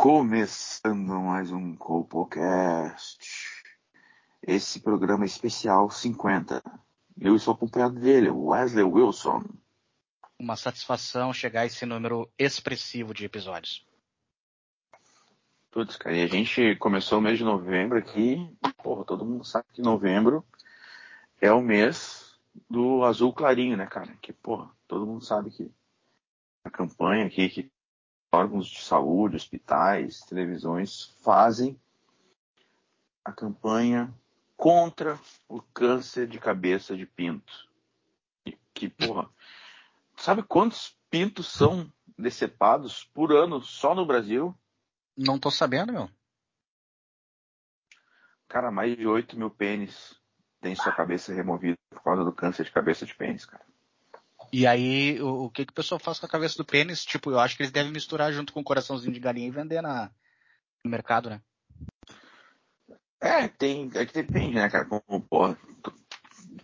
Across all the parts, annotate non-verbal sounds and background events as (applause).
Começando mais um Compocast. Esse programa especial 50. Eu estou acompanhado dele, Wesley Wilson. Uma satisfação chegar a esse número expressivo de episódios. Putz, cara, e a gente começou o mês de novembro aqui. Porra, todo mundo sabe que novembro é o mês do azul clarinho, né, cara? Que, porra, todo mundo sabe que a campanha aqui, que órgãos de saúde, hospitais, televisões fazem a campanha contra o câncer de cabeça de pinto. Que, que porra, sabe quantos pintos são decepados por ano só no Brasil? Não tô sabendo, meu. Cara, mais de 8 mil pênis tem sua cabeça removida por causa do câncer de cabeça de pênis, cara. E aí, o, o que, que o pessoal faz com a cabeça do pênis? Tipo, eu acho que eles devem misturar junto com o coraçãozinho de galinha e vender na, no mercado, né? É, tem, é que depende, né, cara? Como, porra,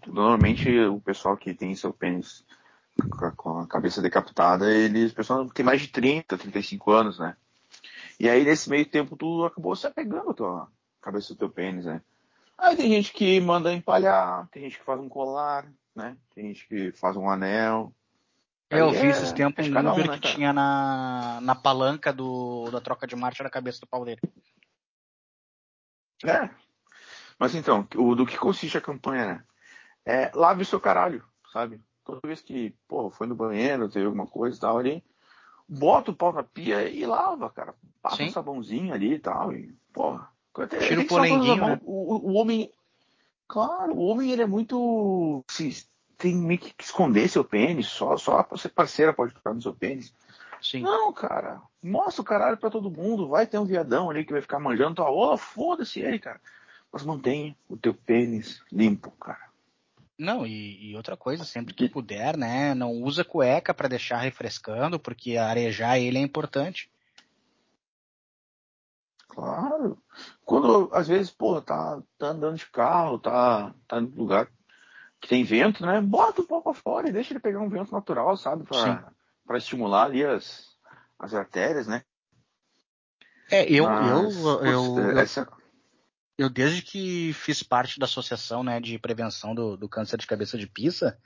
normalmente o pessoal que tem seu pênis com a cabeça decapitada, eles, o pessoal tem mais de 30, 35 anos, né? E aí, nesse meio tempo, tu acabou se apegando a tua cabeça do teu pênis, né? Aí tem gente que manda empalhar, tem gente que faz um colar, né? Tem gente que faz um anel. Eu Aí vi é- esses tempos é um cada Uber né, que tinha na, na palanca do, da troca de marcha na cabeça do pau dele. É. Mas então, o, do que consiste a campanha, né? É lave o seu caralho, sabe? Toda vez que, pô, foi no banheiro, teve alguma coisa e tal ali, bota o pau na pia e lava, cara. Passa Sim. um sabãozinho ali e tal, e, porra. Tira o polenguinho, né? O- o homem, claro, o homem ele é muito, se- tem meio que esconder seu pênis, só, só ser parceira pode tocar no seu pênis. Sim. Não, cara. Mostra o caralho pra todo mundo. Vai ter um viadão ali que vai ficar manjando tua rola. Foda-se ele, cara. Mas mantenha o teu pênis limpo, cara. Não, e, e outra coisa, sempre que puder, né? Não usa cueca pra deixar refrescando, porque arejar ele é importante. Claro. Quando, às vezes, pô, tá, tá andando de carro, tá, tá em lugar que tem vento, né? Bota o pau pra fora e deixa ele pegar um vento natural, sabe? Pra, pra estimular ali as, as artérias, né? É, eu, Mas, eu, eu, eu, essa, eu desde que fiz parte da associação, né, de prevenção do, do câncer de cabeça de pizza,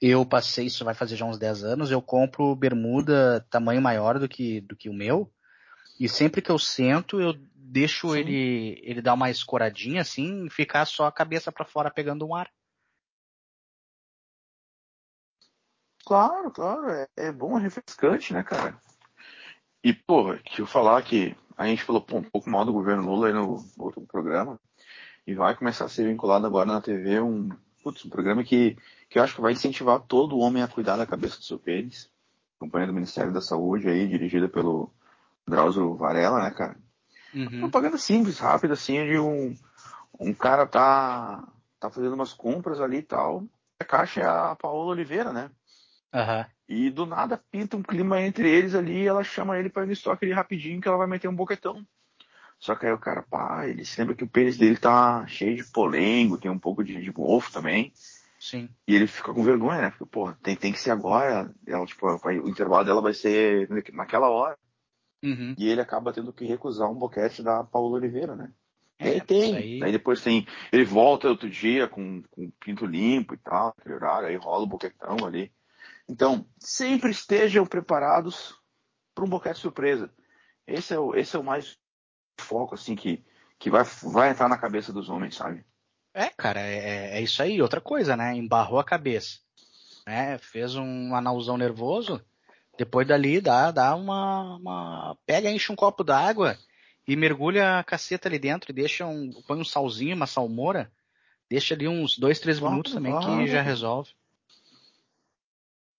eu passei, isso vai fazer já uns 10 anos, eu compro bermuda tamanho maior do que, do que o meu, e sempre que eu sento, eu deixo Sim. ele, ele dar uma escoradinha assim, e ficar só a cabeça pra fora pegando um ar. Claro, claro, é, é bom, é refrescante, né, cara? E, porra, deixa eu falar que a gente falou pô, um pouco mal do governo Lula aí no outro programa, e vai começar a ser vinculado agora na TV um, putz, um programa que, que eu acho que vai incentivar todo homem a cuidar da cabeça do seu pênis. Campanha do Ministério da Saúde aí, dirigida pelo Drauzio Varela, né, cara? Uhum. Propaganda simples, rápida, assim, de um, um cara tá, tá fazendo umas compras ali e tal. A caixa é a Paola Oliveira, né? Aham. E do nada pinta um clima entre eles ali e ela chama ele pra ir no estoque ali rapidinho que ela vai meter um boquetão. Só que aí o cara, pá, ele se lembra que o pênis dele tá cheio de polengo, tem um pouco de, de mofo também. Sim. E ele fica com vergonha, né? Porque, pô, tem, tem que ser agora. Ela, tipo, vai- o intervalo dela vai ser naquela hora. Uhum. E ele acaba tendo que recusar um boquete da Paula Oliveira, né? É, aí tem. aí- depois tem. Ele volta outro dia com, com pinto limpo e tal, aquele horário, aí rola o boquetão ali. Então, sempre estejam preparados para um boquete surpresa. Esse é o, esse é o mais foco, assim, que, que vai, vai entrar na cabeça dos homens, sabe? É, cara, é, é isso aí. Outra coisa, né? Embarrou a cabeça. Né? Fez um analzão nervoso. Depois dali dá, dá uma, uma. Pega, enche um copo d'água e mergulha a caceta ali dentro e deixa um. Põe um salzinho, uma salmoura. Deixa ali uns dois, três minutos também que já resolve.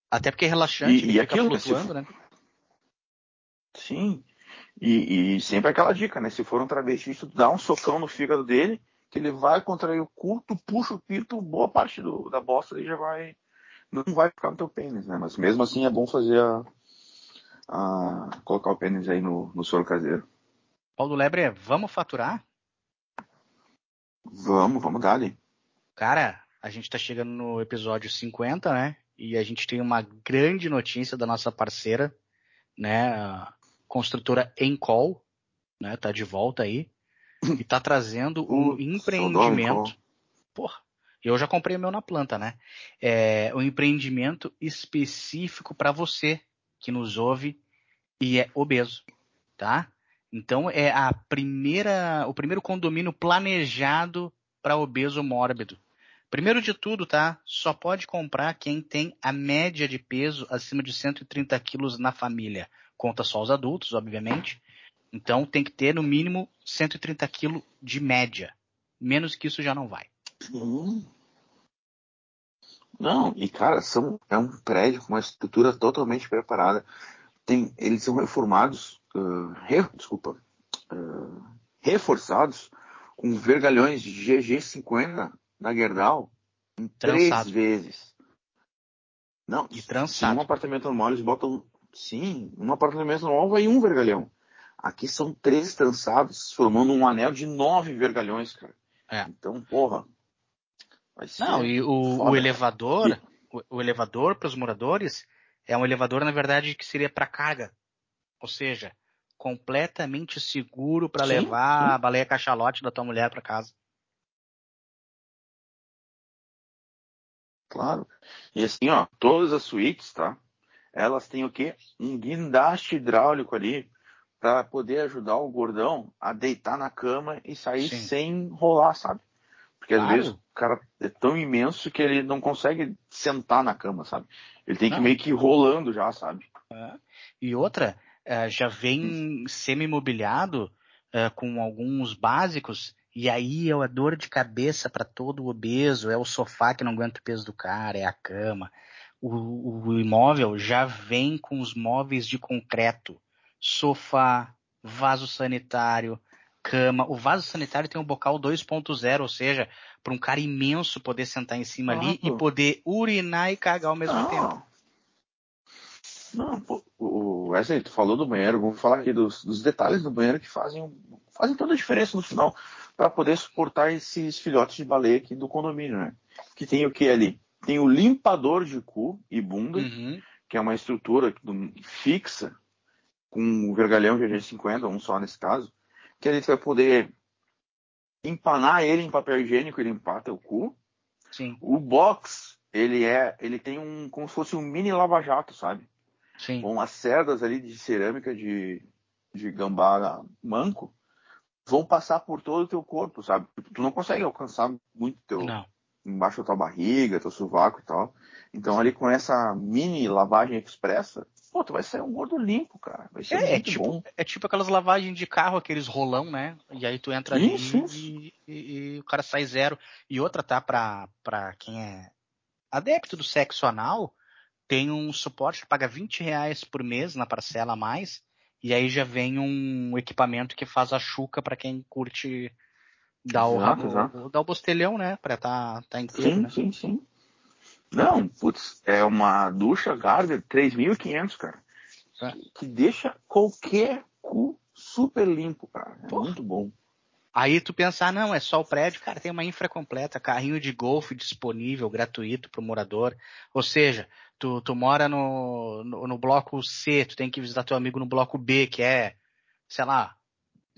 Até porque é relaxante, E- ele e fica se- flutuando, né? Sim. E, e, sempre aquela dica, né? Se for um travesti, tu dá um socão no fígado dele, que ele vai contrair o cu, tu puxa o pito, boa parte do, da bosta e já vai. Não vai ficar no teu pênis, né? Mas mesmo assim é bom fazer a. a colocar o pênis aí no, no soro caseiro. Paulo Lebre, vamos faturar? Vamos, vamos dar ali. Cara, a gente tá chegando no episódio 50, né? E a gente tem uma grande notícia da nossa parceira, né? A construtora Encol, né? Tá de volta aí. E tá trazendo o um empreendimento. Porra, eu já comprei o meu na planta, né? É um empreendimento específico para você que nos ouve e é obeso, tá? Então é a primeira, o primeiro condomínio planejado para obeso mórbido. Primeiro de tudo, tá? Só pode comprar quem tem a média de peso acima de 130 quilos na família. Conta só os adultos, obviamente. Então tem que ter no mínimo 130 quilos de média. Menos que isso já não vai. Hum. Não, e cara, são, é um prédio com uma estrutura totalmente preparada. Tem, eles são reformados, uh, re, desculpa, uh, reforçados com vergalhões de GG50 na Gerdau em três vezes. Não, e trançado. um apartamento normal eles botam, sim, um apartamento normal vai um vergalhão. Aqui são três trançados, formando um anel de nove vergalhões, cara. É. Então, porra. Não, e o, o elevador, e... o, o, elevador para os moradores é um elevador, na verdade, que seria para carga. Ou seja, completamente seguro para levar sim. a baleia cachalote da tua mulher para casa. Claro. E assim, ó, todas as suítes, tá? Elas têm o quê? Um guindaste hidráulico ali para poder ajudar o gordão a deitar na cama e sair Sim. sem rolar, sabe? Porque claro. às vezes o cara é tão imenso que ele não consegue sentar na cama, sabe? Ele tem que não. meio que ir rolando já, sabe? É. E outra, é, já vem semi-mobiliado é, com alguns básicos e aí é a dor de cabeça para todo obeso, é o sofá que não aguenta o peso do cara, é a cama. O, o imóvel já vem com os móveis de concreto sofá, vaso sanitário, cama. O vaso sanitário tem um bocal 2.0, ou seja, para um cara imenso poder sentar em cima ali e poder urinar e cagar ao mesmo não. tempo. Não, o Wesley, tu falou do banheiro, vamos falar aqui dos, dos, detalhes do banheiro que fazem, fazem toda a diferença no final para poder suportar esses filhotes de baleia aqui do condomínio, né? Que tem o que ali? Tem o limpador de cu e bunda, uhum. que é uma estrutura fixa com o vergalhão GG50, um só nesse caso, que a gente vai poder empanar ele em papel higiênico e limpar teu cu. Sim. O box, ele é, ele tem um, como se fosse um mini lava-jato, sabe? Sim. Com as cerdas ali de cerâmica de, de gambá manco, vão passar por todo o teu corpo, sabe? Tu não consegue alcançar muito teu, não. embaixo da tua barriga, teu sovaco e tal. Então ali com essa mini lavagem expressa, Pô, tu vai sair um gordo limpo, cara. Vai ser é, é tipo, bom. É tipo aquelas lavagens de carro, aqueles rolão, né? E aí tu entra ali isso, e, e, e, o cara sai zero. E outra, tá? Pra, pra quem é adepto do sexo anal, tem um suporte que paga 20 reais por mês na parcela a mais. E aí já vem um equipamento que faz a chuca para quem curte dar exato, o, exato. o, dar o bostelhão, né? Pra tá, tá inteiro, sim, né? Sim, sim, não, putz, é uma ducha Garver 3.500, cara. É. Que deixa qualquer cu super limpo, cara. É Porra. muito bom. Aí tu pensar, ah, não, é só o prédio, cara, tem uma infra completa, carrinho de golfe disponível, gratuito pro morador. Ou seja, tu, tu mora no, no, no bloco C, tu tem que visitar teu amigo no bloco B, que é, sei lá,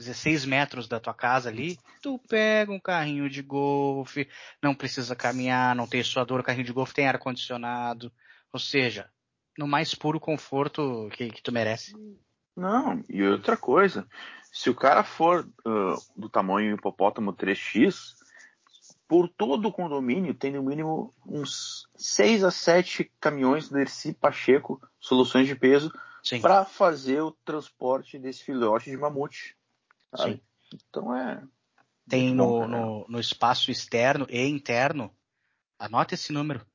16 metros da tua casa ali, tu pega um carrinho de golfe, não precisa caminhar, não tem suador, o carrinho de golfe tem ar-condicionado, ou seja, no mais puro conforto que, que, tu merece. Não, e outra coisa, se o cara for uh, do tamanho hipopótamo 3x, por todo o condomínio tem no mínimo uns 6 a 7 caminhões do Erci Pacheco, soluções de peso, para fazer o transporte desse filhote de mamute. Sabe? Sim. Então é. Tem no, no, no, espaço externo e interno, anota esse número: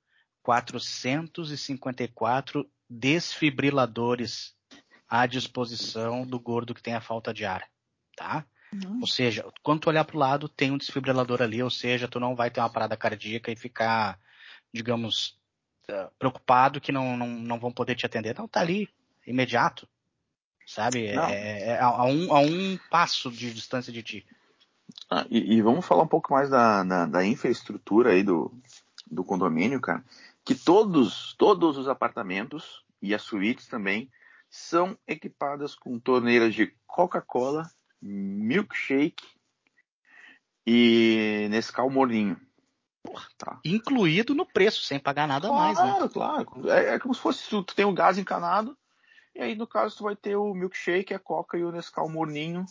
454 desfibriladores à disposição do gordo que tem a falta de ar, tá? Uhum. Ou seja, quando tu olhar para o lado, tem um desfibrilador ali, ou seja, tu não vai ter uma parada cardíaca e ficar, digamos, eh, preocupado que não, não, não vão poder te atender. Não, tá ali, imediato, sabe? É, é, é, a, um, a um passo de distância de ti. Ah, e, e, vamos falar um pouco mais da, da, da, infraestrutura aí do, do condomínio, cara. Que todos, todos os apartamentos e as suítes também são equipadas com torneiras de Coca-Cola, milkshake e Nescau Morninho. Tá. Incluído no preço, sem pagar nada claro, mais, né? Claro, claro. É, é como se fosse tu, tu tem o gás encanado, e aí no caso tu vai ter o milkshake, a coca e o Nescau morninho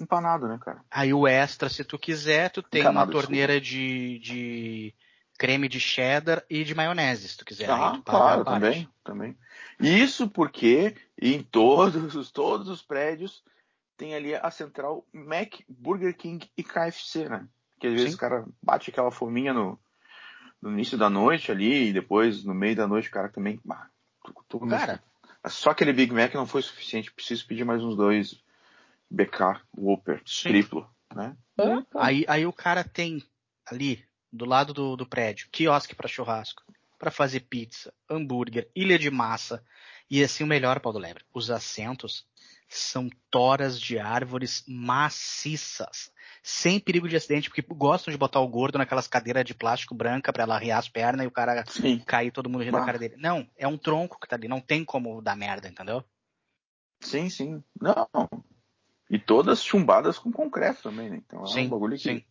empanado, né, cara? Aí o extra, se tu quiser, tu tem encanado, uma torneira de, de creme de cheddar e de maionese, se tu quiser. Ah, tu claro, também, também. Isso porque em todos, todos os prédios tem ali a central Mac, Burger King e KFC, né? Que às vezes Sim. o cara bate aquela fominha no, no início da noite ali e depois no meio da noite o cara também. Ah, tô, tô cara, só aquele Big Mac não foi suficiente, preciso pedir mais uns dois BK Whopper Sim. triplo, né? Aí, aí o cara tem ali do lado do, do prédio quiosque para churrasco, para fazer pizza, hambúrguer, ilha de massa e assim o melhor, Paulo Lebre, os assentos são toras de árvores maciças sem perigo de acidente, porque gostam de botar o gordo naquelas cadeiras de plástico branca para ela arriar as pernas e o cara Sim. cair todo mundo rindo da cara dele. Não, é um tronco que tá ali, não tem como dar merda, entendeu? Sim, sim. Não. E todas chumbadas com concreto também, né? Então é sim, um bagulho que... Sim.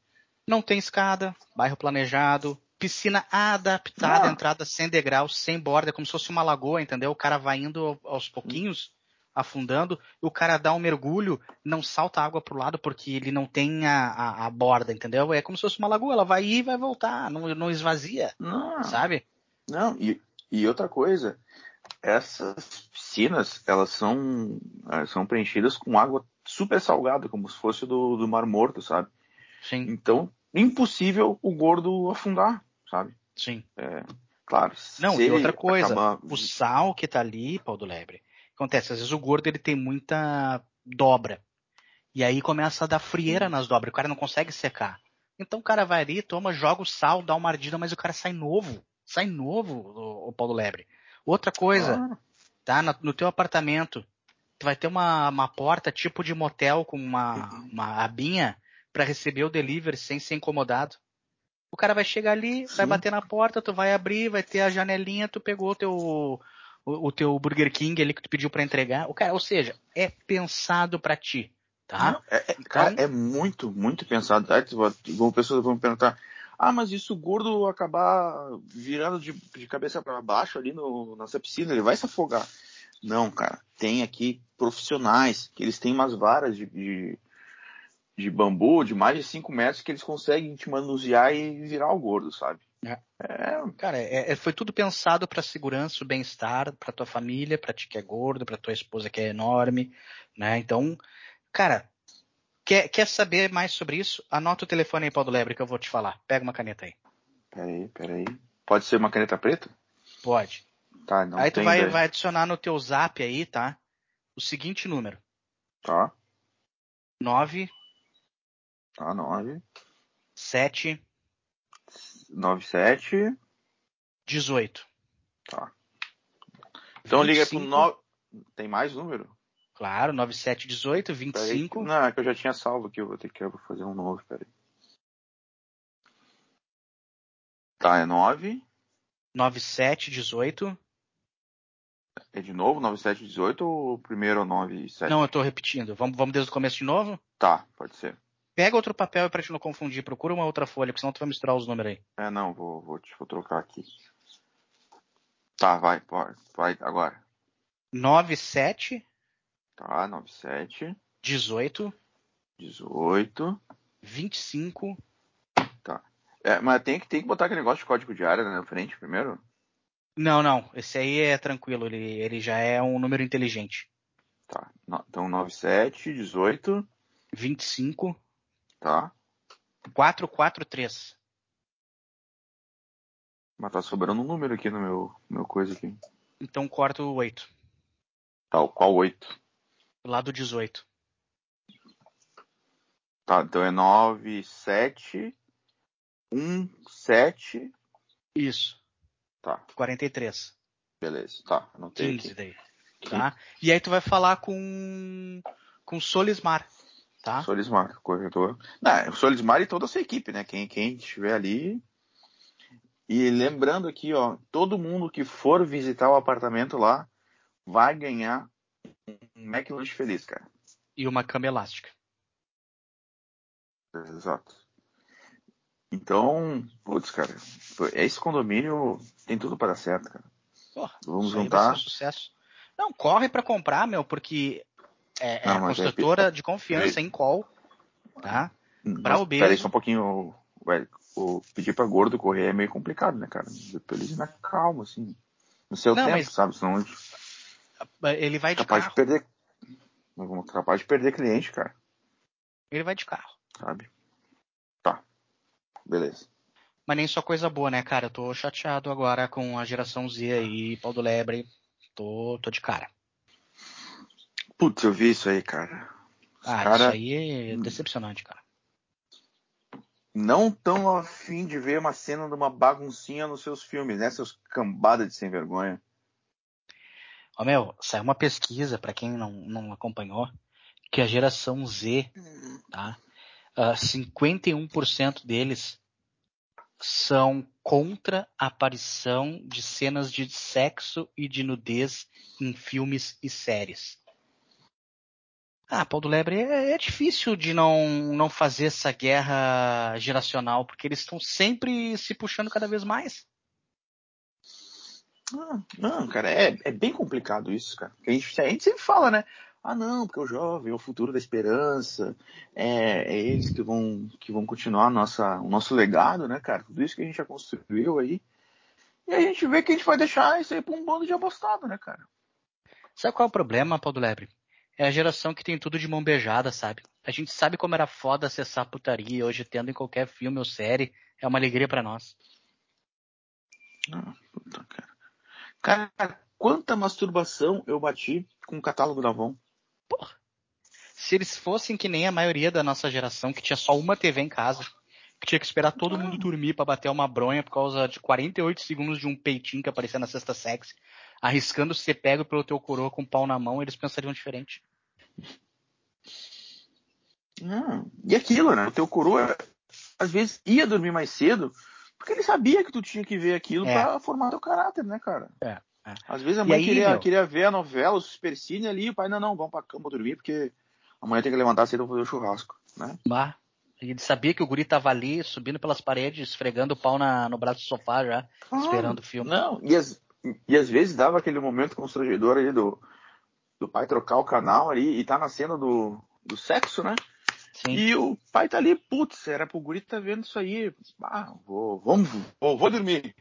Não tem escada, bairro planejado, piscina adaptada, ah. entrada sem degrau, sem borda, como se fosse uma lagoa, entendeu? O cara vai indo aos pouquinhos afundando, o cara dá um mergulho, não salta água pro lado porque ele não tem a, a, a, borda, entendeu? É como se fosse uma lagoa, ela vai ir e vai voltar, não, não esvazia, não. sabe? Não, e, e outra coisa, essas piscinas, elas são, elas são preenchidas com água super salgada, como se fosse do, do Mar Morto, sabe? Sim. Então, impossível o gordo afundar, sabe? Sim. É, claro. Não, e outra coisa, acabar... o sal que tá ali, Paulo Lebre, acontece? Às vezes o gordo ele tem muita dobra. E aí começa a dar frieira nas dobras, o cara não consegue secar. Então o cara vai ali, toma, joga o sal, dá uma ardida, mas o cara sai novo. Sai novo, o, o Paulo Lebre. Outra coisa, ah. tá? No, no, teu apartamento, tu vai ter uma, uma porta tipo de motel com uma, uma abinha para receber o delivery sem ser incomodado. O cara vai chegar ali, Sim. vai bater na porta, tu vai abrir, vai ter a janelinha, tu pegou o teu o, o teu Burger King ali que tu pediu para entregar. O cara, ou seja, é pensado para ti, tá? Não, é, é, cara, então é muito, muito pensado. Vão pessoas vão me perguntar, ah, mas isso o gordo acabar virando de, de cabeça para baixo ali no, nessa piscina, ele vai se afogar. Não, cara, tem aqui profissionais que eles têm umas varas de, de, de bambu de mais de 5 metros que eles conseguem te manusear e virar o gordo, sabe? É. Cara, é, é, foi tudo pensado para segurança, o bem-estar, para tua família, para ti que é gordo, para tua esposa que é enorme, né? Então, cara, quer, quer saber mais sobre isso? Anota o telefone aí, Paulo Lebre, que eu vou te falar. Pega uma caneta aí. Peraí, peraí. Pode ser uma caneta preta? Pode. Tá, não aí tu vai, vai adicionar no teu zap aí, tá? O seguinte número. Tá. 9. Tá, 9. 7. 97. 18. Tá. Então 25. liga pro 9. Tem mais número? Claro, 9718, 25. Peraí, não, é que eu já tinha salvo aqui, eu vou ter que fazer um novo, peraí. Tá, é 9. 9718. É de novo 9718 ou primeiro 97? Não, eu tô repetindo. Vamos, vamos desde o começo de novo? Tá, pode ser. Pega outro papel pra gente não confundir. Procura uma outra folha, porque senão tu vai misturar os números aí. É, não, vou, vou, vou trocar aqui. Tá, vai, vai agora. 97. Tá, 97. 18. 18. 25. Tá. É, mas tem que, tem que botar aquele negócio de código de área na frente primeiro? Não, não. Esse aí é tranquilo. Ele, ele já é um número inteligente. Tá. Então 97, 18. 25. Tá. 443. Mas tá sobrando um número aqui no meu, meu coisa aqui. Então corta o 8. Tá, qual 8? Lá do 18. Tá, então é 9, 7, 1, 7. Isso. Tá, 43. beleza. Tá, anotei 15 aqui. daí. Tá? E aí tu vai falar com com Solismar, tá? Solismar, corretor. Não, o Solismar e toda a sua equipe, né? Quem, quem estiver ali. E lembrando aqui, ó, todo mundo que for visitar o apartamento lá vai ganhar um McLanche feliz, cara. E uma cama elástica. Exato. Então, putz, cara, esse condomínio tem tudo para dar certo, cara. Porra, Vamos juntar. sucesso. Não, corre pra comprar, meu, porque é, é Não, é- construtora de confiança em call, tá? Pra Mas, obeso. Peraí só um pouquinho, velho. O pedir pra gordo correr é meio complicado, né, cara? Pra eles ir na calma, assim. No seu Não, tempo, mas- sabe? Senão gente Ele vai é de capaz carro. de perder. Capaz de perder cliente, cara. Ele vai de carro. Sabe? Tá. Beleza. Mas nem só coisa boa, né, cara? Eu tô chateado agora com a geração Z aí, pau do lebre. Tô, tô de cara. Putz, eu vi isso aí, cara. Ah, cara isso aí é decepcionante, cara. não tão afim de ver uma cena de uma baguncinha nos seus filmes, né? Seus cambada de sem vergonha. Ó, meu, saiu uma pesquisa, pra quem não, não acompanhou, que a geração Z, tá? Ah, 51% deles são contra a aparição de cenas de sexo e de nudez em filmes e séries. Ah, Paulo Lebre, é, é difícil de não, não fazer essa guerra geracional, porque eles estão sempre se puxando cada vez mais. Ah, não, cara, é, é bem complicado isso, cara. Porque a gente, a gente sempre fala, né? Ah, não, porque o jovem é o futuro da esperança, é, é eles que vão, que vão continuar nossa, o nosso legado, né, cara? Tudo isso que a gente já construiu aí. E a gente vê que a gente vai deixar isso aí pra um bando de abostado, né, cara? Sabe qual é o problema, Paulo Lebre? É a geração que tem tudo de mão beijada, sabe? A gente sabe como era foda acessar a putaria hoje tendo em qualquer filme ou série é uma alegria pra nós. Ah, puta, cara. Cara, quanta masturbação eu bati com o catálogo da Avon. Porra. Se eles fossem que nem a maioria da nossa geração, que tinha só uma TV em casa, tinha que esperar todo mundo dormir pra bater uma bronha por causa de 48 segundos de um peitinho que aparecia na sexta sexy, arriscando ser pego pelo teu coroa com o pau na mão, eles pensariam diferente. Ah, e aquilo, né? O teu coroa, às vezes, ia dormir mais cedo, porque ele sabia que tu tinha que ver aquilo É. pra formar teu caráter, né, cara? É, é. Às vezes a mãe aí, queria, meu? queria ver a novela, o Supercine ali, e o pai, não, não, vamos pra cama dormir, porque amanhã tem que levantar cedo pra fazer o churrasco, né? Bah. Ele sabia que o guri tava ali, subindo pelas paredes, esfregando o pau na, no braço do sofá já, esperando o filme. Não, e, às- e às vezes dava aquele momento constrangedor ali do, do pai trocar o canal ali e tá na cena do, do sexo, né? Sim. E o pai tá ali, putz, era pro guri tá vendo isso aí. Ah, vou, vamos, vou, vou dormir.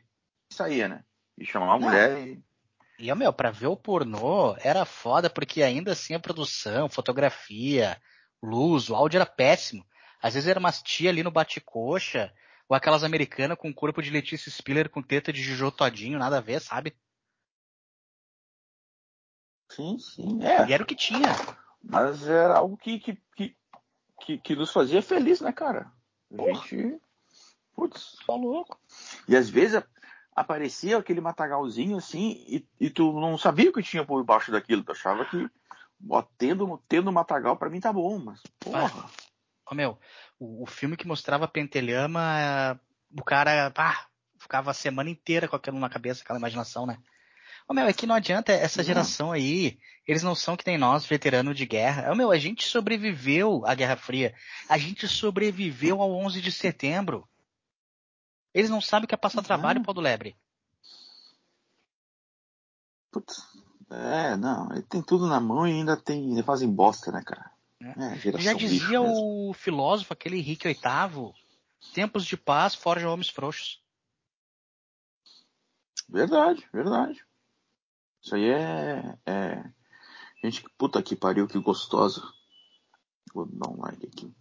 Isso aí, né? E chamar a Não. mulher e. E, meu, pra ver o pornô era foda, porque ainda assim a produção, fotografia, luz, o áudio era péssimo. Às vezes era umas tia ali no bate-coxa, ou aquelas americanas com corpo de Letícia Spiller com teta de Jojo Todinho, nada a ver, sabe? Sim, sim. É, E era o que tinha. mas era algo que, que, que, que, que nos fazia feliz, né, cara? A Porra. gente. Putz. Só louco. E às vezes aparecia aquele matagalzinho assim, e, e tu não sabia o que tinha por baixo daquilo. Tu achava que, ó, tendo, tendo matagal pra mim tá bom, mas, porra. Ó, meu, o, o filme que mostrava Pentelhama, o cara, pá, ficava a semana inteira com aquilo na cabeça, aquela imaginação, né? Ô, meu, é que não adianta, essa geração aí, eles não são que nem nós, veteranos de guerra. Ô, meu, a gente sobreviveu à Guerra Fria. A gente sobreviveu ao 11 de setembro. Eles não sabem o que é passar Uhum. trabalho, Paulo Lebre. Putz. É, não, ele tem tudo na mão e ainda tem, ainda fazem bosta, né, cara? É. É, Já dizia o filósofo, aquele Henrique VIII, tempos de paz forjam homens frouxos. Verdade, verdade. Isso aí é, é. Gente, puta que pariu, que gostosa. Vou dar um like aqui.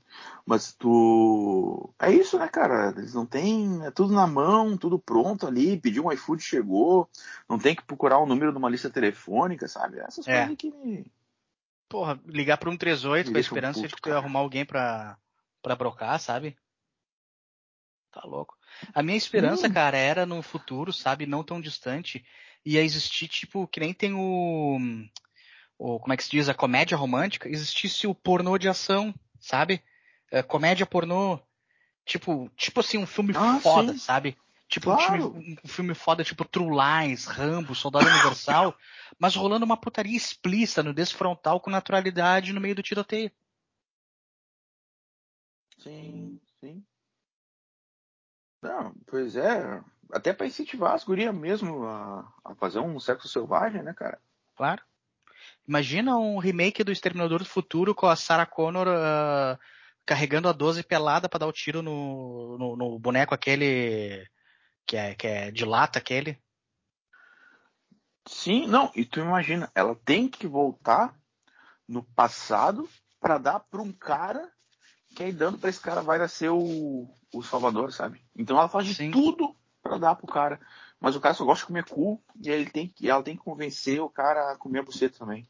Mas tu. É isso, né, cara? Eles não têm. É tudo na mão, tudo pronto ali. Pediu um iFood, chegou. Não tem que procurar o número de uma lista telefônica, sabe? Essas É. coisas que me. Porra, ligar pro 138 com a deixa um esperança puto, de que ia arrumar alguém pra, pra brocar, sabe? Tá louco. A minha esperança, Hum. cara, era no futuro, sabe, não tão distante, ia existir, tipo, que nem tem o, o como é que se diz, a comédia romântica, existisse o pornô de ação, sabe? É, comédia pornô, tipo, tipo assim, um filme Ah, foda, sim. sabe? Tipo um, Claro. time- um filme foda, tipo True Lies, Rambo, Soldado Universal, (laughs) mas rolando uma putaria explícita no desfrontal com naturalidade no meio do tiroteio. Sim, sim. Não, pois é. Até pra incentivar as gurias mesmo a, a fazer um sexo selvagem, né, cara? Claro. Imagina um remake do Exterminador do Futuro com a Sarah Connor ah, carregando a 12 pelada pra dar o tiro no, no, no boneco aquele que é, que é de lata aquele. Sim, não, e tu imagina, ela tem que voltar no passado pra dar pra um cara que aí dando pra esse cara vai ser o, o salvador, sabe? Então ela faz de Sim. tudo pra dar pro cara. Mas o cara só gosta de comer cu e ele tem que, ela tem que convencer o cara a comer a buceta também.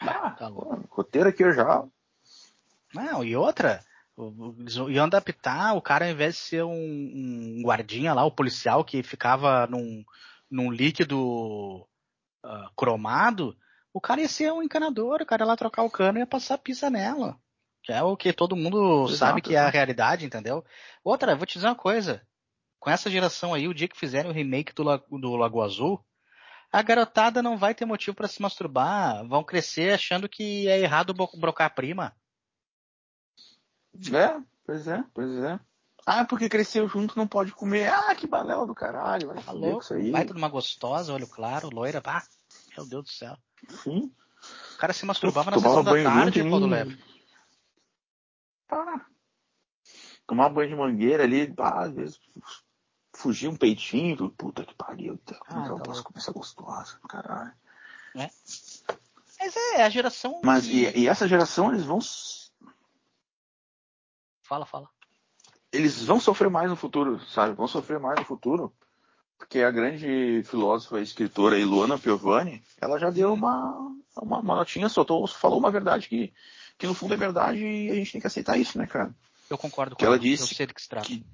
Ah, Tá louco. roteiro aqui eu já. Não, e outra, eles iam adaptar o cara ao invés de ser um, um guardinha lá, o policial que ficava num, num líquido ah, cromado, o cara ia ser um encanador, o cara ia lá trocar o cano e ia passar pizza nela. Que é o que todo mundo Exato, sabe que é a realidade, entendeu? Outra, vou te dizer uma coisa. Com essa geração aí, o dia que fizerem o remake do, La- do Lago Azul, a garotada não vai ter motivo pra se masturbar. Vão crescer achando que é errado bro- brocar a prima. É, pois é, pois é. Ah, porque cresceu junto não pode comer. Ah, que balela do caralho, vai Tá isso aí. Vai tudo uma gostosa, olho claro, loira. Ah, meu Deus do céu. Sim. O cara se masturbava na sessão da tarde, Paulo hein? Leve. Ah, tomar banho de mangueira ali, pá, às vezes fugir um peitinho, puta que pariu, tá, como é que Ah, eu tá posso comer essa gostosa, caralho. Mas é, a geração. Mas que- e, e essa geração, eles vão Fala, fala. eles vão sofrer mais no futuro, sabe? Vão sofrer mais no futuro, porque a grande filósofa e escritora Luana Piovani, ela já deu uma, uma, uma notinha, soltou, falou uma verdade que, que no fundo é verdade e a gente tem que aceitar isso, né, cara? Eu concordo com Que ela Eu disse sei do que se trata. que,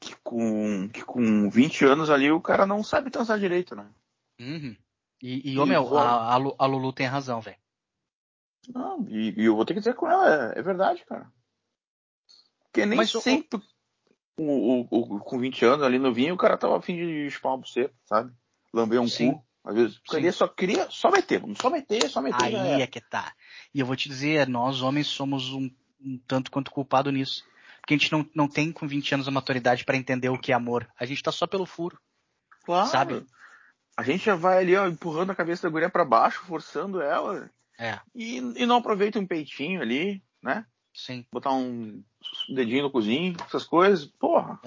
que, com, que com 20 anos ali o cara não sabe transar direito, né? Uhum. E, e E ô meu, a, a Lulu tem razão, velho. Não, e, e eu vou ter que dizer com ela, é, é verdade, cara. Porque nem Mas sempre o, o, o- com 20 anos ali novinho, o cara tava afim de chupar uma buceta, sabe? Lamber um Sim. cu. Às vezes queria, só queria só meter, só meter, só meter. Aí é que tá. E eu vou te dizer, nós homens somos um, um tanto quanto culpado nisso. Porque a gente não, não tem com 20 anos a maturidade pra entender o que é amor. A gente tá só pelo furo. Claro. sabe? A gente já vai ali, ó, empurrando a cabeça da guria pra baixo, forçando ela. É, E, e não aproveita um peitinho ali, né? Sim. Botar um dedinho no cozinho, essas coisas. Porra.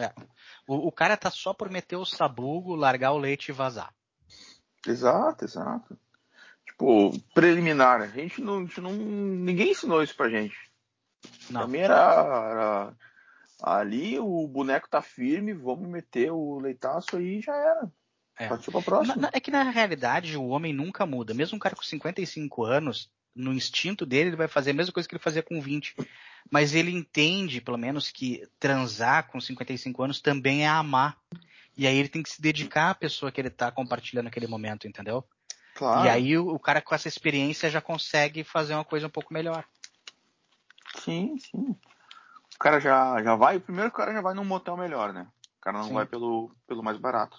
O, o cara tá só por meter o sabugo, largar o leite e vazar. Exato, exato. Tipo, preliminar. A gente não, a gente não. Ninguém ensinou isso pra gente. Pra Não. mim era, era- Ali o boneco tá firme, vamos meter o leitaço aí e já era. É. Partiu pra Na- próxima. na- é que na realidade o homem nunca muda. Mesmo um cara com 55 anos, no instinto dele, ele vai fazer a mesma coisa que ele fazia com 20. Mas ele entende, pelo menos, que transar com 55 anos também é amar. E aí ele tem que se dedicar à pessoa que ele tá compartilhando naquele momento, entendeu? Claro. E aí o, o cara com essa experiência já consegue fazer uma coisa um pouco melhor. Sim, sim. O cara já, já vai, primeiro o cara já vai num motel melhor, né? O cara não Sim. vai pelo, pelo mais barato.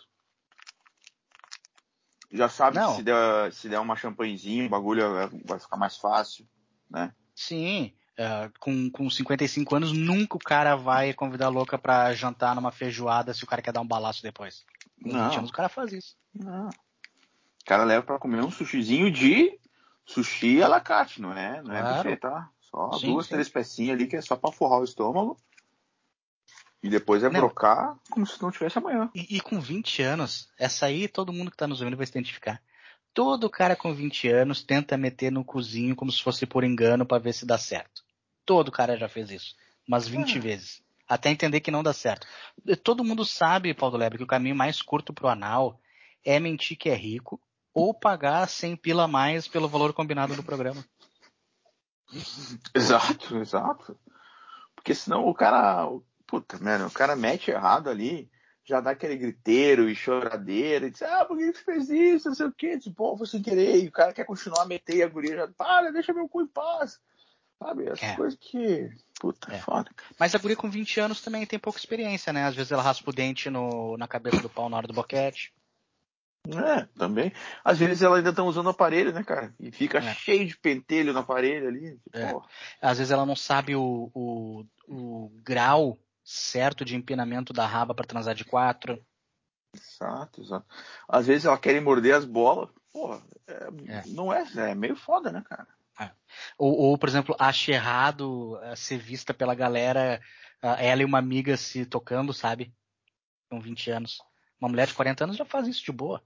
Já sabe Não. que se der, se der uma champanhezinha, o bagulho é- vai ficar mais fácil, né? Sim, é, com, com 55 anos, nunca o cara vai convidar a louca pra jantar numa feijoada se o cara quer dar um balaço depois. Com 20 Não. anos o cara faz isso. Não. O cara leva pra comer um sushizinho de sushi à la carte, não é? Não Claro. é buffet, tá? Só Sim, duas, sim. três pecinhas ali que é só pra forrar o estômago. E depois é Não. brocar como se não tivesse amanhã. E, e com 20 anos, essa aí todo mundo que tá nos ouvindo vai se identificar. Todo cara com 20 anos tenta meter no cozinho como se fosse por engano pra ver se dá certo. Todo cara já fez isso. Umas 20 Ah. vezes. Até entender que não dá certo. Todo mundo sabe, Paulo Lebre, que o caminho mais curto pro anal é mentir que é rico ou pagar 100 pila a mais pelo valor combinado do programa. (laughs) Exato, exato. Porque senão o cara. Puta, mano, o cara mete errado ali, já dá aquele griteiro e choradeira, e diz, ah, por que você fez isso? Não sei o quê, diz, pô, foi sem querer, e o cara quer continuar a meter e a guria já, para, deixa meu cu em paz. Sabe? Essas É. coisas que. Puta, é. Foda. Mas a guria com 20 anos também tem pouca experiência, né? Às vezes ela raspa o dente no, na cabeça do pau na hora do boquete. É, também. Às vezes ela ainda estão usando o aparelho, né, cara? E fica É. cheio de pentelho no aparelho ali. É. Às vezes ela não sabe o, o, o grau certo de empinamento da raba para transar de quatro. exato, exato. Às vezes ela quer morder as bolas. Porra, é, É. não é, é meio foda, né, cara? Ou, ou, por exemplo, acha errado eh, ser vista pela galera, ela e uma amiga se tocando, sabe? Com 20 anos. Uma mulher de 40 anos já faz isso de boa,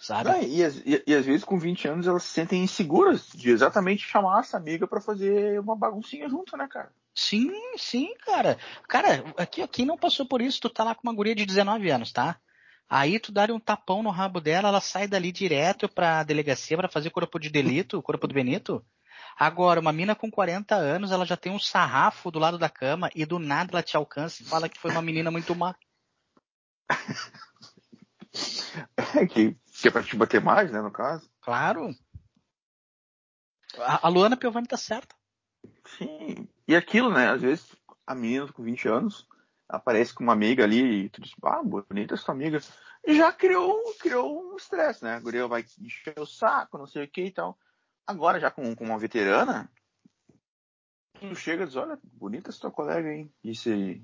sabe? Não, e, às- e- e às vezes com 20 anos elas se sentem inseguras de exatamente chamar essa amiga pra fazer uma baguncinha junto, né, cara? Sim, sim, cara. Cara, aqui, quem não passou por isso, tu tá lá com uma guria de 19 anos, tá? Aí tu dá um tapão no rabo dela, ela sai dali direto pra delegacia pra fazer corpo de delito, (laughs) corpo do Benito. Agora, uma mina com 40 anos, ela já tem um sarrafo do lado da cama e do nada ela te alcança e fala que foi uma menina muito má. É, que, que é pra te bater mais, né, no caso. Claro. A, a Luana Piovani tá certa. Sim. E aquilo, né, às vezes a menina com 20 anos aparece com uma amiga ali e tu diz, ah, bonita tua amiga. E já criou, criou um estresse, né? A guria vai encher o saco, não sei o que e tal. Agora, já com, com uma veterana, tu chega e diz, olha, bonita essa tua colega, hein? E se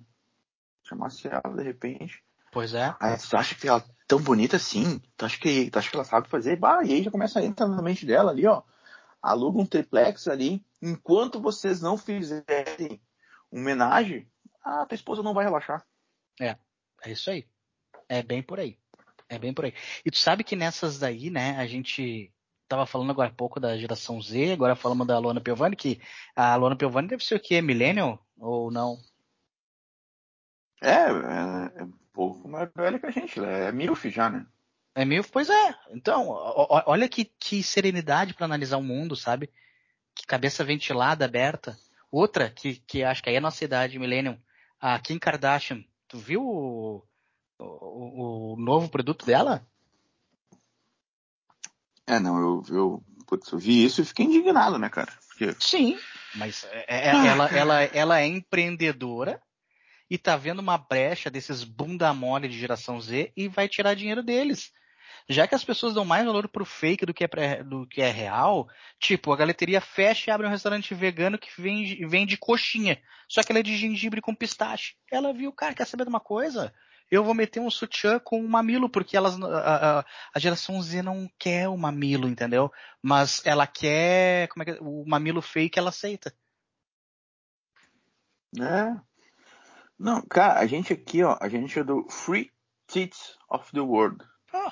chamasse ela de repente. Pois é. Aí tu acha que ela é tão bonita assim? Tu acha que, tu acha que ela sabe fazer? Bah, e aí já começa a entrar na mente dela ali, ó. Aluga um triplex ali. Enquanto vocês não fizerem homenagem, a tua esposa não vai relaxar. É isso aí. É bem por aí. É bem por aí. E tu sabe que nessas daí, né, a gente tava falando agora há pouco da geração Z, agora falamos da Luana Piovani, que a Luana Piovani deve ser o quê? Millennial? Ou não? É, é, é um pouco mais velha que a gente, é milf já, né? É meio, pois é. Então, olha que, que serenidade para analisar o mundo, sabe? Cabeça ventilada, aberta. Outra, que, que acho que aí é a nossa idade, Millennium, a Kim Kardashian. Tu viu o, o, o novo produto dela? É, não, eu, eu, putz, eu vi isso e fiquei indignado, né, cara? Porque, Sim. Mas é- é- Ah, ela, cara. ela, ela é empreendedora e tá vendo uma brecha desses bunda mole de geração Z e vai tirar dinheiro deles. Já que as pessoas dão mais valor pro fake do que é, pré- do que é real, tipo, a galeteria fecha e abre um restaurante vegano que vende, vende coxinha. Só que ela é de gengibre com pistache. Ela viu, cara, quer saber de uma coisa? Eu vou meter um sutiã com um mamilo, porque elas, a, a- a geração Z não quer o mamilo, entendeu? Mas ela quer, como é que é? o mamilo fake ela aceita. É. Não, cara, a gente aqui, ó, a gente é do Free Tits of the World.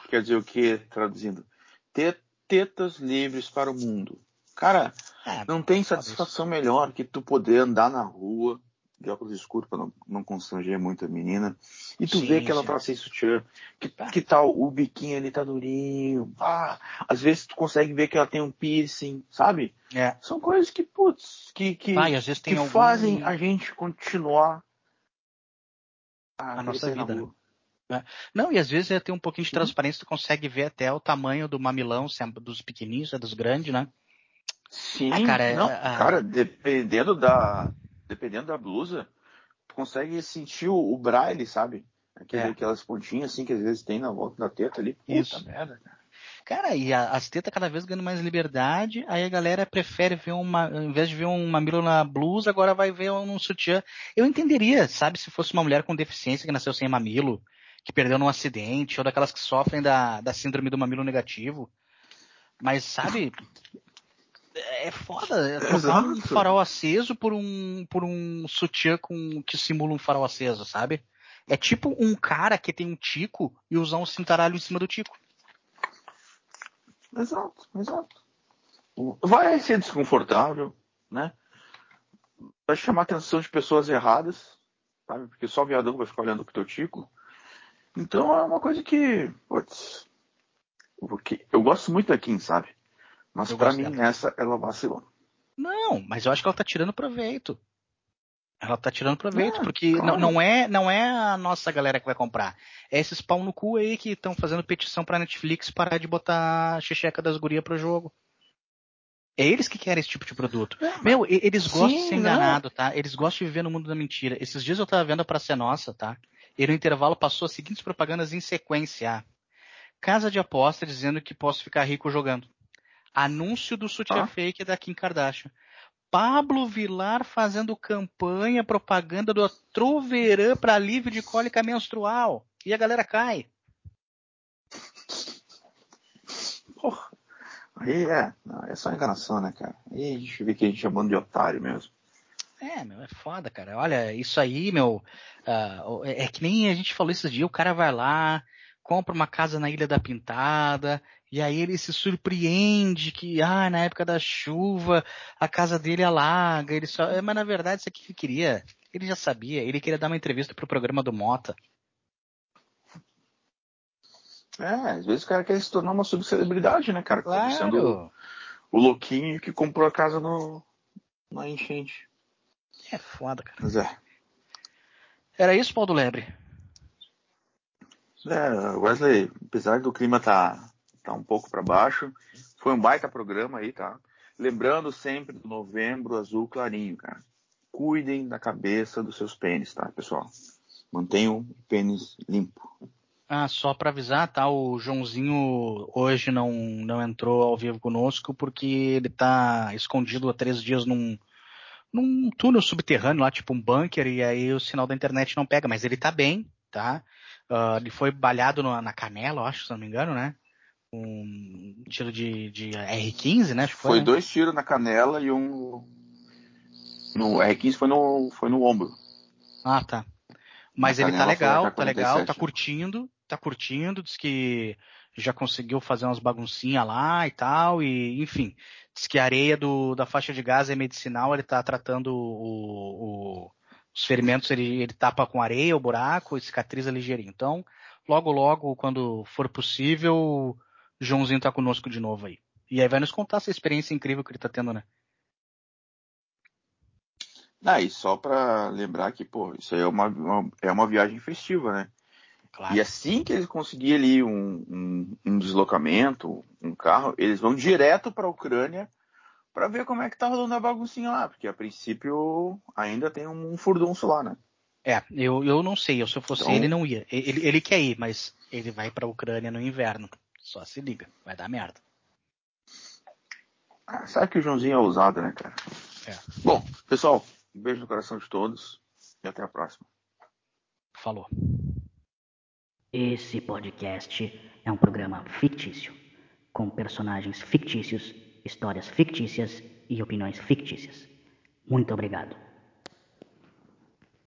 Quer dizer o que, traduzindo? Te- Tetas livres para o mundo. Cara, É, não tem satisfação melhor que tu poder andar na rua de óculos escuros para não, não constranger muito a menina e tu Sim, vê que ela tá sem sutiã, que, Tá. que tal o biquinho ali tá durinho, ah, às vezes tu consegue ver que ela tem um piercing, sabe? É. São coisas que, putz, que, que, que algum... fazem a gente continuar A querer nossa vida, rua. Não, e às vezes é ter um pouquinho de transparência, tu consegue ver até o tamanho do mamilão, se é dos pequenininhos, é dos grandes, né? Sim, Ah, cara, não, a- cara, dependendo da, dependendo da blusa, tu consegue sentir o, o braille, sabe? Aquele, É. Aquelas pontinhas assim que às vezes tem na volta da teta ali. Puta Isso. merda, cara. Cara, e a- as tetas cada vez ganhando mais liberdade, aí a galera prefere ver uma, ao invés de ver um mamilo na blusa, agora vai ver um sutiã. Eu entenderia, sabe, se fosse uma mulher com deficiência que nasceu sem mamilo, que perdeu num acidente, ou daquelas que sofrem da, da síndrome do mamilo negativo. Mas, sabe, é foda. Trocar um farol aceso por um, por um sutiã com, que simula um farol aceso, sabe? É tipo um cara que tem um tico e usar um cintaralho em cima do tico. Exato, exato. Vai ser desconfortável, né? Vai chamar a atenção de pessoas erradas, sabe? Porque só viadão vai ficar olhando pro teu tico. Então é uma coisa que, putz, porque eu gosto muito da Kim, sabe? Mas gosto mim, dela. nessa, ela vacilou. Não, mas eu acho que ela tá tirando proveito. Ela tá tirando proveito, É, porque claro. não, não é não é a nossa galera que vai comprar. É esses pau no cu aí que estão fazendo petição pra Netflix parar de botar a xixeca das gurias pro jogo. É eles que querem esse tipo de produto. Meu, e- eles gostam de ser não. enganados, tá? Eles gostam de viver no mundo da mentira. Esses dias eu tava vendo a Pra Ser Nossa, tá? E no intervalo passou as seguintes propagandas em sequência. Casa de aposta dizendo que posso ficar rico jogando. Anúncio do sutiã Ah. fake da Kim Kardashian. Pablo Vilar fazendo campanha, propaganda do Troverã para alívio de cólica menstrual. E a galera cai. Porra. Aí é, não, é só enganação, né, cara? Aí a gente vê que a gente é bando de otário mesmo. É, meu, é foda, cara. Olha, isso aí, meu, ah, é que nem a gente falou esses dias, o cara vai lá, compra uma casa na Ilha da Pintada, e aí ele se surpreende que, ah, na época da chuva, a casa dele alaga, ele só, é, mas na verdade isso aqui que ele queria, ele já sabia, ele queria dar uma entrevista pro programa do Mota. É, às vezes o cara quer se tornar uma subcelebridade, né, cara? Sendo Claro. o louquinho que comprou a casa no, na enchente. É foda, cara. Mas é. Era isso, Paulo Lebre? É, Wesley, apesar do clima tá, tá um pouco para baixo, foi um baita programa aí, tá? Lembrando sempre do novembro azul clarinho, cara. Cuidem da cabeça dos seus pênis, tá, pessoal? Mantenham o pênis limpo. Ah, só pra avisar, tá? O Joãozinho hoje não, não entrou ao vivo conosco porque ele tá escondido há três dias num, num túnel subterrâneo lá, tipo um bunker, e aí o sinal da internet não pega, mas ele tá bem, tá? Ah, ele foi balhado na, na canela, eu acho, se não me engano, né? Um tiro de, de R15, né? Acho que Foi né? dois tiros na canela e um no R15 foi no foi no ombro. Ah, tá. Mas Na ele tá foi legal, tá legal, tá K-47. curtindo, tá curtindo, diz que já conseguiu fazer umas baguncinhas lá e tal, e enfim, diz que a areia do, da faixa de gás é medicinal, ele tá tratando o, o- os ferimentos, ele, ele tapa com areia o buraco e cicatriza ligeirinho. Então, logo logo, quando for possível, Joãozinho tá conosco de novo aí. E aí vai nos contar essa experiência incrível que ele tá tendo, né? Ah, e só pra lembrar que, pô, isso aí é uma, uma- é uma viagem festiva, né? Claro. E assim que eles conseguirem ali um, um, um deslocamento, um carro, eles vão direto para a Ucrânia para ver como é que tá rolando a baguncinha lá, porque a princípio ainda tem um furdunço lá, né? É, eu, eu não sei, eu, se eu fosse Então- ele não ia. Ele, ele quer ir, mas ele vai pra Ucrânia no inverno. Só se liga, vai dar merda. Ah, sabe que o Joãozinho é ousado, né, cara? É. Bom, pessoal, um beijo no coração de todos e até a próxima. Falou. Esse podcast é um programa fictício, com personagens fictícios, histórias fictícias e opiniões fictícias. Muito obrigado.